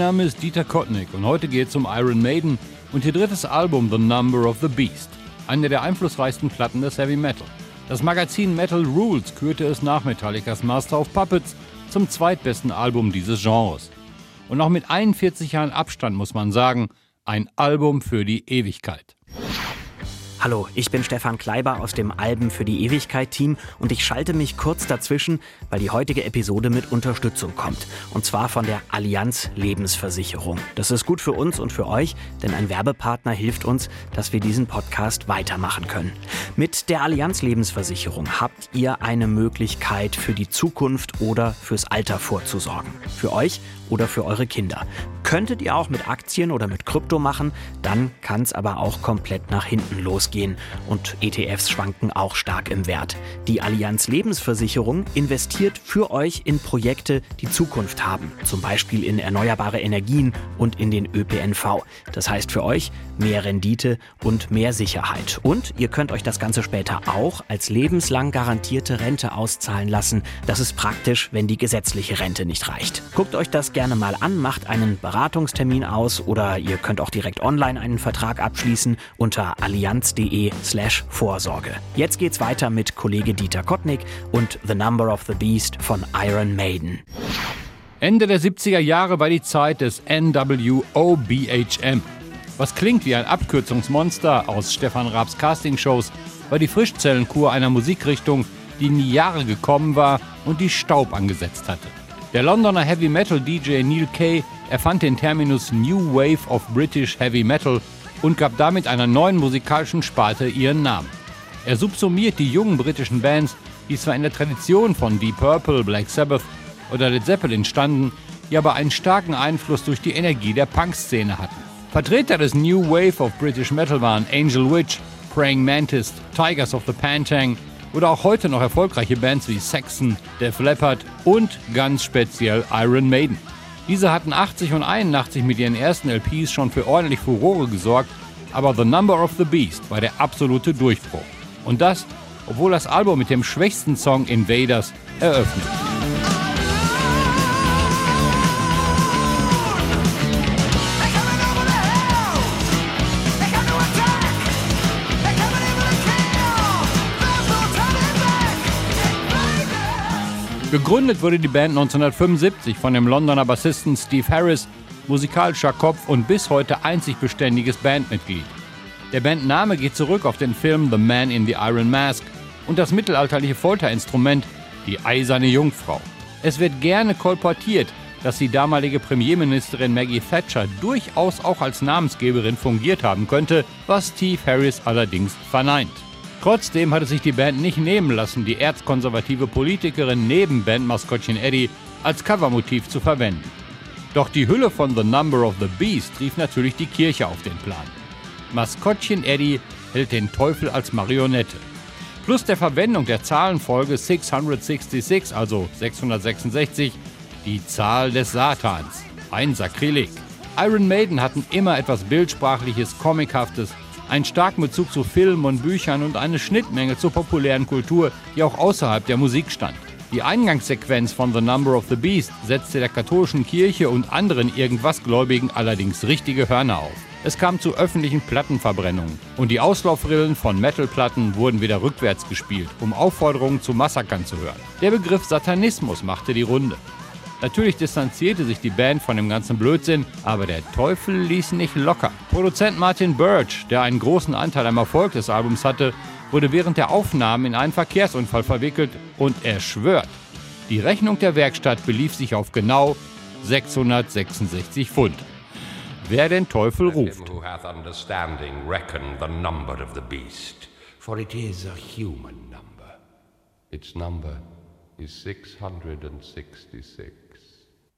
Mein Name ist Dieter Kottnick und heute geht es um Iron Maiden und ihr drittes Album The Number of the Beast, eine der einflussreichsten Platten des Heavy Metal. Das Magazin Metal Rules kürte es nach Metallicas Master of Puppets zum zweitbesten Album dieses Genres. Und auch mit 41 Jahren Abstand muss man sagen, ein Album für die Ewigkeit. Hallo, ich bin Stefan Kleiber aus dem Alben für die Ewigkeit Team und ich schalte mich kurz dazwischen, weil die heutige Episode mit Unterstützung kommt. Und zwar von der Allianz Lebensversicherung. Das ist gut für uns und für euch, denn ein Werbepartner hilft uns, dass wir diesen Podcast weitermachen können. Mit der Allianz Lebensversicherung habt ihr eine Möglichkeit für die Zukunft oder fürs Alter vorzusorgen. Für euch oder für eure Kinder. Könntet ihr auch mit Aktien oder mit Krypto machen, dann kann es aber auch komplett nach hinten losgehen und ETFs schwanken auch stark im Wert. Die Allianz Lebensversicherung investiert für euch in Projekte, die Zukunft haben, zum Beispiel in erneuerbare Energien und in den ÖPNV. Das heißt für euch mehr Rendite und mehr Sicherheit. Und ihr könnt euch das Ganze später auch als lebenslang garantierte Rente auszahlen lassen. Das ist praktisch, wenn die gesetzliche Rente nicht reicht. Guckt euch das gerne mal an, macht einen Beratungstermin aus oder ihr könnt auch direkt online einen Vertrag abschließen unter allianz.de slash Vorsorge. Jetzt geht's weiter mit Kollege Dieter Kottnick und The Number of the Beast von Iron Maiden. Ende der 70er Jahre war die Zeit des NWOBHM. Was klingt wie ein Abkürzungsmonster aus Stefan Raabs Castingshows, war die Frischzellenkur einer Musikrichtung, die in die Jahre gekommen war und die Staub angesetzt hatte. Der Londoner Heavy Metal DJ Neil Kay erfand den Terminus New Wave of British Heavy Metal und gab damit einer neuen musikalischen Sparte ihren Namen. Er subsumiert die jungen britischen Bands, die zwar in der Tradition von Deep Purple, Black Sabbath oder Led Zeppelin standen, die aber einen starken Einfluss durch die Energie der Punk-Szene hatten. Vertreter des New Wave of British Metal waren Angel Witch, Praying Mantis, Tigers of the Pantang oder auch heute noch erfolgreiche Bands wie Saxon, Def Leppard und ganz speziell Iron Maiden. Diese hatten 80 und 81 mit ihren ersten LPs schon für ordentlich Furore gesorgt, aber The Number of the Beast war der absolute Durchbruch. Und das, obwohl das Album mit dem schwächsten Song Invaders eröffnet. Gegründet wurde die Band 1975 von dem Londoner Bassisten Steve Harris, musikalischer Kopf und bis heute einzig beständiges Bandmitglied. Der Bandname geht zurück auf den Film The Man in the Iron Mask und das mittelalterliche Folterinstrument, die eiserne Jungfrau. Es wird gerne kolportiert, dass die damalige Premierministerin Maggie Thatcher durchaus auch als Namensgeberin fungiert haben könnte, was Steve Harris allerdings verneint. Trotzdem hatte sich die Band nicht nehmen lassen, die erzkonservative Politikerin neben Bandmaskottchen Eddie als Covermotiv zu verwenden. Doch die Hülle von The Number of the Beast rief natürlich die Kirche auf den Plan. Maskottchen Eddie hält den Teufel als Marionette. Plus der Verwendung der Zahlenfolge 666, also 666, die Zahl des Satans. Ein Sakrileg. Iron Maiden hatten immer etwas Bildsprachliches, Comichaftes, einen starken Bezug zu Filmen und Büchern und eine Schnittmenge zur populären Kultur, die auch außerhalb der Musik stand. Die Eingangssequenz von The Number of the Beast setzte der katholischen Kirche und anderen Irgendwasgläubigen allerdings richtige Hörner auf. Es kam zu öffentlichen Plattenverbrennungen und die Auslaufrillen von Metalplatten wurden wieder rückwärts gespielt, um Aufforderungen zu Massakern zu hören. Der Begriff Satanismus machte die Runde. Natürlich distanzierte sich die Band von dem ganzen Blödsinn, aber der Teufel ließ nicht locker. Produzent Martin Birch, der einen großen Anteil am Erfolg des Albums hatte, wurde während der Aufnahmen in einen Verkehrsunfall verwickelt und er schwört, die Rechnung der Werkstatt belief sich auf genau 666 Pfund. Wer den Teufel ruft. For it is a human number. Its number is 666.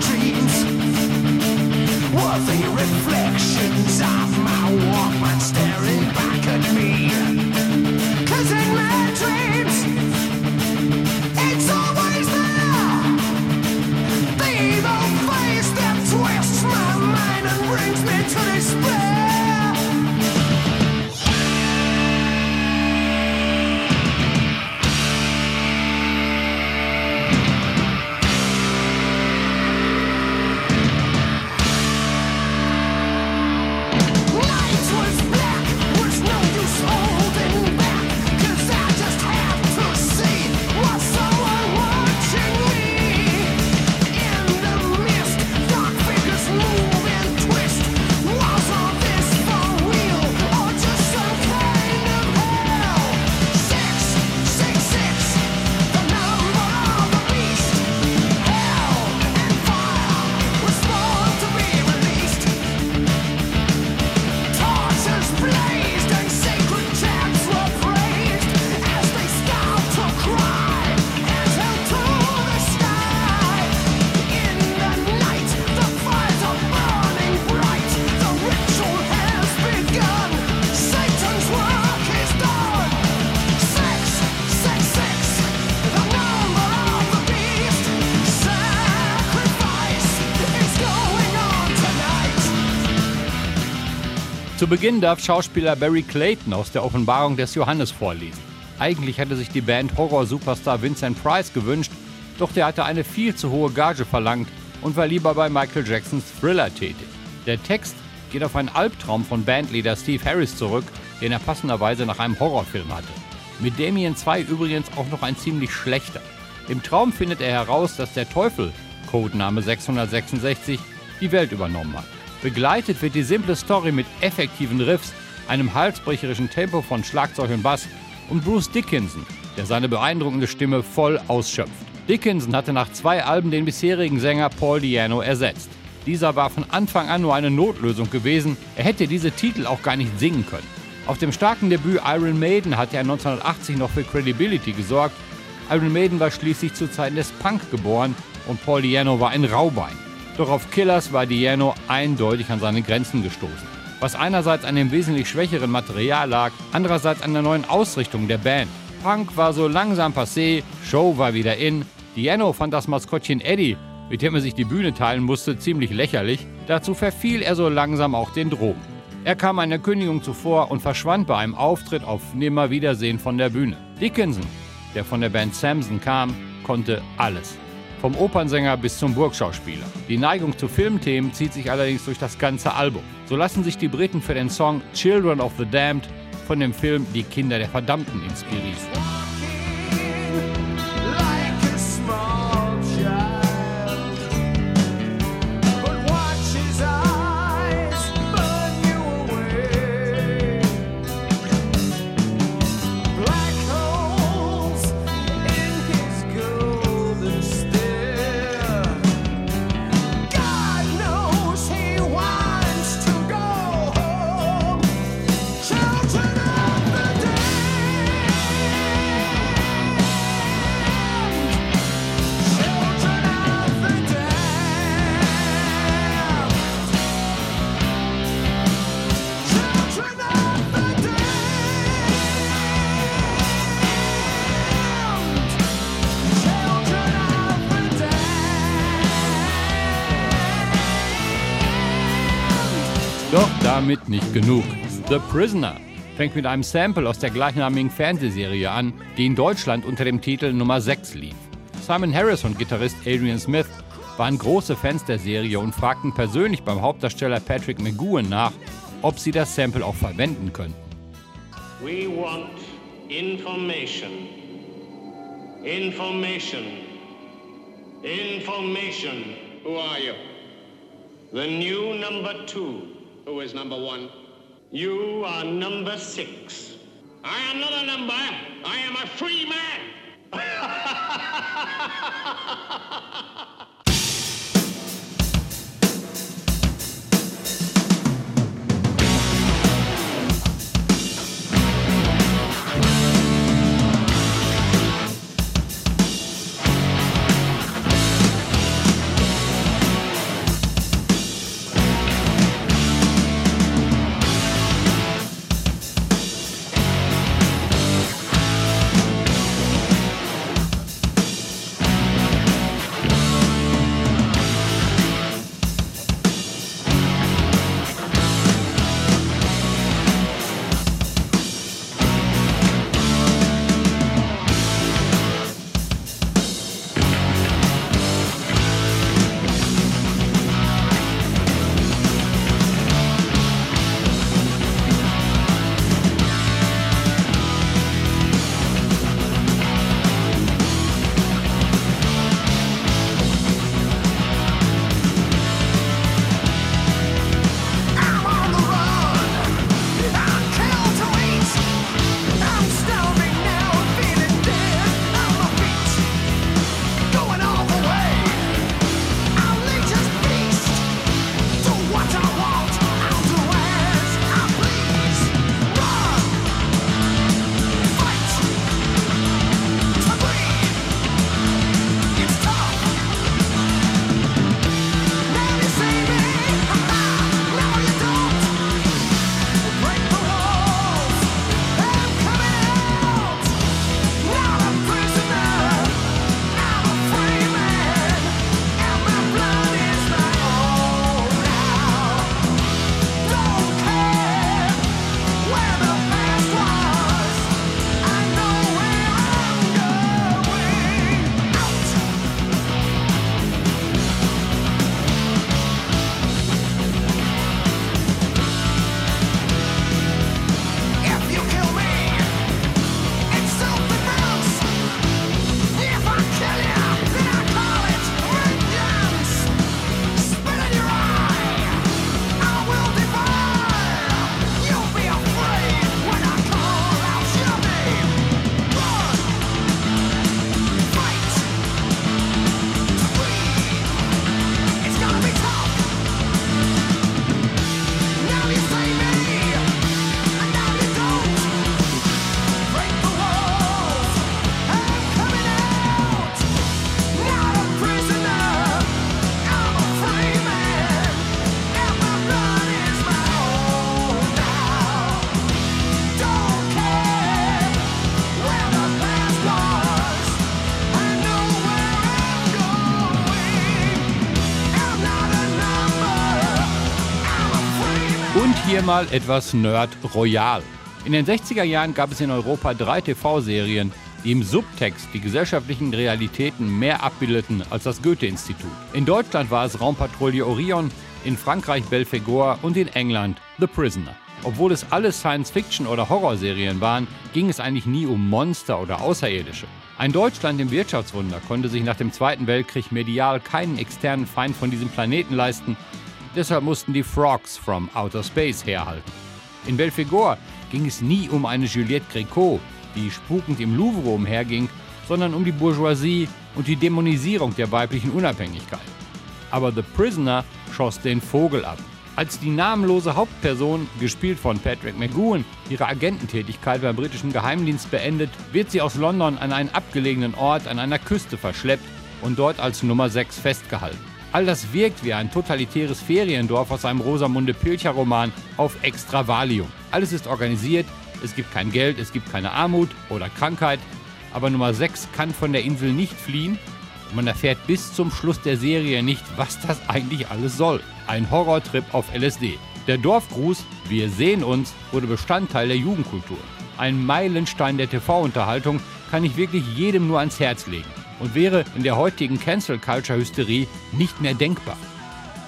dreams. Were the reflections of my Walkman staring back Zu Beginn darf Schauspieler Barry Clayton aus der Offenbarung des Johannes vorlesen. Eigentlich hatte sich die Band Horror-Superstar Vincent Price gewünscht, doch der hatte eine viel zu hohe Gage verlangt und war lieber bei Michael Jacksons Thriller tätig. Der Text geht auf einen Albtraum von Bandleader Steve Harris zurück, den er passenderweise nach einem Horrorfilm hatte. Mit Damien 2 übrigens auch noch ein ziemlich schlechter. Im Traum findet er heraus, dass der Teufel, Codename 666, die Welt übernommen hat. Begleitet wird die simple Story mit effektiven Riffs, einem halsbrecherischen Tempo von Schlagzeug und Bass und Bruce Dickinson, der seine beeindruckende Stimme voll ausschöpft. Dickinson hatte nach zwei Alben den bisherigen Sänger Paul Diano ersetzt. Dieser war von Anfang an nur eine Notlösung gewesen, er hätte diese Titel auch gar nicht singen können. Auf dem starken Debüt Iron Maiden hatte er 1980 noch für Credibility gesorgt. Iron Maiden war schließlich zu Zeiten des Punk geboren und Paul Diano war ein Raubein. Doch auf Killers war Diano eindeutig an seine Grenzen gestoßen. Was einerseits an dem wesentlich schwächeren Material lag, andererseits an der neuen Ausrichtung der Band. Punk war so langsam passé, Show war wieder in. Diano fand das Maskottchen Eddie, mit dem er sich die Bühne teilen musste, ziemlich lächerlich. Dazu verfiel er so langsam auch den Drogen. Er kam einer Kündigung zuvor und verschwand bei einem Auftritt auf Nimmerwiedersehen von der Bühne. Dickinson, der von der Band Samson kam, konnte alles. Vom Opernsänger bis zum Burgschauspieler. Die Neigung zu Filmthemen zieht sich allerdings durch das ganze Album. So lassen sich die Briten für den Song Children of the Damned von dem Film Die Kinder der Verdammten inspirieren. Damit nicht genug. The Prisoner fängt mit einem Sample aus der gleichnamigen Fernsehserie an, die in Deutschland unter dem Titel Nummer 6 lief. Simon Harris und Gitarrist Adrian Smith waren große Fans der Serie und fragten persönlich beim Hauptdarsteller Patrick McGowan nach, ob sie das Sample auch verwenden könnten. We want information. Information. Information. Who are you? the new number two. Who is number one? You are number six. I am not a number. I am a free man. hier mal etwas Nerd Royal. In den 60er Jahren gab es in Europa drei TV-Serien, die im Subtext die gesellschaftlichen Realitäten mehr abbildeten als das Goethe-Institut. In Deutschland war es Raumpatrouille Orion, in Frankreich Belphegor und in England The Prisoner. Obwohl es alle Science-Fiction- oder Horrorserien waren, ging es eigentlich nie um Monster oder Außerirdische. Ein Deutschland im Wirtschaftswunder konnte sich nach dem Zweiten Weltkrieg medial keinen externen Feind von diesem Planeten leisten, Deshalb mussten die Frogs from Outer Space herhalten. In Belphegor ging es nie um eine Juliette Gréco, die spukend im Louvre umherging, sondern um die Bourgeoisie und die Dämonisierung der weiblichen Unabhängigkeit. Aber The Prisoner schoss den Vogel ab. Als die namenlose Hauptperson, gespielt von Patrick McGowan, ihre Agententätigkeit beim britischen Geheimdienst beendet, wird sie aus London an einen abgelegenen Ort an einer Küste verschleppt und dort als Nummer 6 festgehalten. All das wirkt wie ein totalitäres Feriendorf aus einem Rosamunde Pilcher-Roman auf extra Valium. Alles ist organisiert, es gibt kein Geld, es gibt keine Armut oder Krankheit, aber Nummer 6 kann von der Insel nicht fliehen und man erfährt bis zum Schluss der Serie nicht, was das eigentlich alles soll. Ein Horrortrip auf LSD. Der Dorfgruß Wir sehen uns wurde Bestandteil der Jugendkultur. Ein Meilenstein der TV-Unterhaltung kann ich wirklich jedem nur ans Herz legen und wäre in der heutigen Cancel Culture Hysterie nicht mehr denkbar.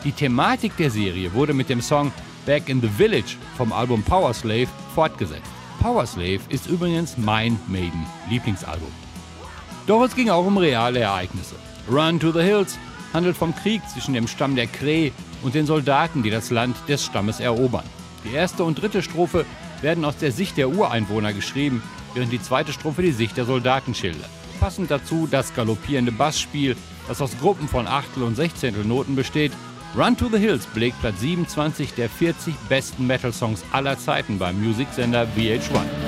Die Thematik der Serie wurde mit dem Song Back in the Village vom Album Power Slave fortgesetzt. Power Slave ist übrigens mein Maiden Lieblingsalbum. Doch es ging auch um reale Ereignisse. Run to the Hills handelt vom Krieg zwischen dem Stamm der Kree und den Soldaten, die das Land des Stammes erobern. Die erste und dritte Strophe werden aus der Sicht der Ureinwohner geschrieben, während die zweite Strophe die Sicht der Soldaten schildert. Passend dazu das galoppierende Bassspiel, das aus Gruppen von Achtel- und Sechzehntelnoten besteht. Run to the Hills belegt Platz 27 der 40 besten Metal-Songs aller Zeiten beim Musiksender VH1.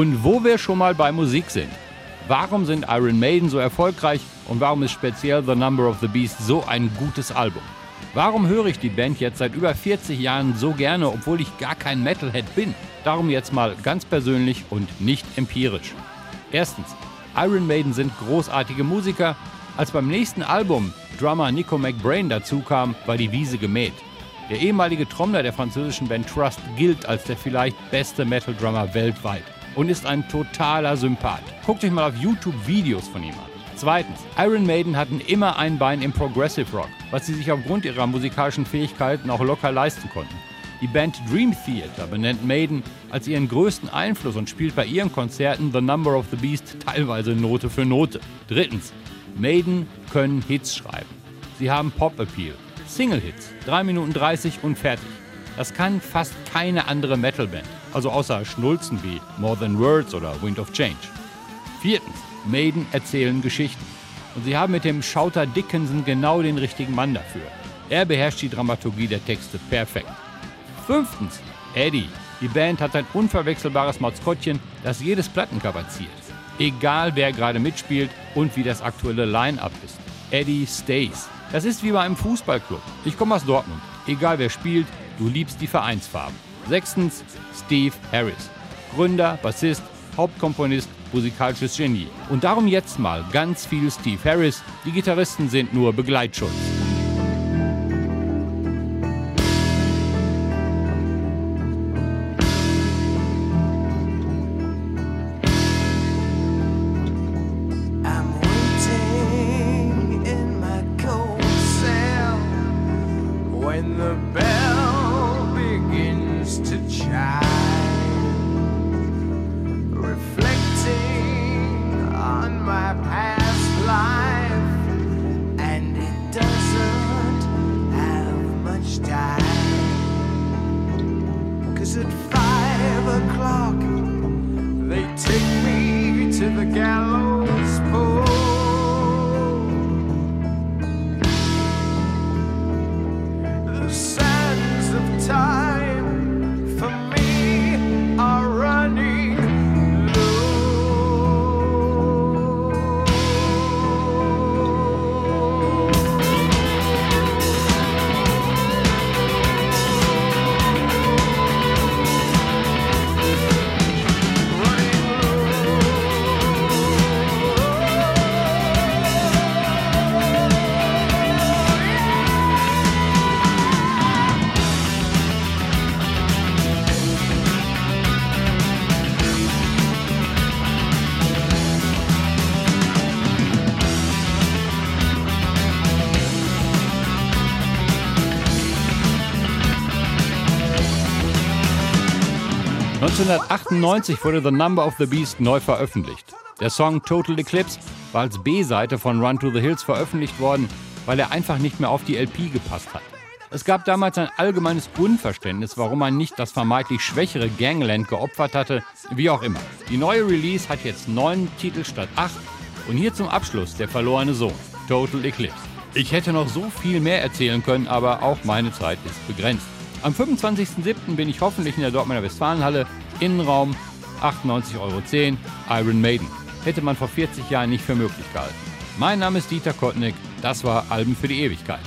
Und wo wir schon mal bei Musik sind. Warum sind Iron Maiden so erfolgreich und warum ist speziell The Number of the Beast so ein gutes Album? Warum höre ich die Band jetzt seit über 40 Jahren so gerne, obwohl ich gar kein Metalhead bin? Darum jetzt mal ganz persönlich und nicht empirisch. Erstens, Iron Maiden sind großartige Musiker. Als beim nächsten Album Drummer Nico McBrain dazukam, war die Wiese gemäht. Der ehemalige Trommler der französischen Band Trust gilt als der vielleicht beste Metal-Drummer weltweit und ist ein totaler Sympath. Guckt euch mal auf YouTube Videos von ihm an. Zweitens, Iron Maiden hatten immer ein Bein im Progressive Rock, was sie sich aufgrund ihrer musikalischen Fähigkeiten auch locker leisten konnten. Die Band Dream Theater benennt Maiden als ihren größten Einfluss und spielt bei ihren Konzerten The Number of the Beast teilweise Note für Note. Drittens, Maiden können Hits schreiben. Sie haben Pop-Appeal, Single-Hits, 3 Minuten 30 und fertig. Das kann fast keine andere Metal-Band, also außer Schnulzen wie More Than Words oder Wind of Change. Viertens, Maiden erzählen Geschichten. Und sie haben mit dem Schauter Dickinson genau den richtigen Mann dafür. Er beherrscht die Dramaturgie der Texte perfekt. Fünftens, Eddie. Die Band hat ein unverwechselbares Maskottchen, das jedes Plattencover ziert. Egal wer gerade mitspielt und wie das aktuelle Line-Up ist. Eddie stays. Das ist wie bei einem Fußballclub. Ich komme aus Dortmund. Egal wer spielt, du liebst die Vereinsfarben. Sechstens, Steve Harris. Gründer, Bassist, Hauptkomponist, musikalisches Genie. Und darum jetzt mal ganz viel Steve Harris. Die Gitarristen sind nur Begleitschutz. 1998 wurde The Number of the Beast neu veröffentlicht. Der Song Total Eclipse war als B-Seite von Run to the Hills veröffentlicht worden, weil er einfach nicht mehr auf die LP gepasst hat. Es gab damals ein allgemeines Unverständnis, warum man nicht das vermeintlich schwächere Gangland geopfert hatte, wie auch immer. Die neue Release hat jetzt neun Titel statt acht und hier zum Abschluss der verlorene Sohn, Total Eclipse. Ich hätte noch so viel mehr erzählen können, aber auch meine Zeit ist begrenzt. Am 25.07. bin ich hoffentlich in der Dortmunder Westfalenhalle. Innenraum 98,10 Euro. Iron Maiden. Hätte man vor 40 Jahren nicht für möglich gehalten. Mein Name ist Dieter Kottnick. Das war Alben für die Ewigkeit.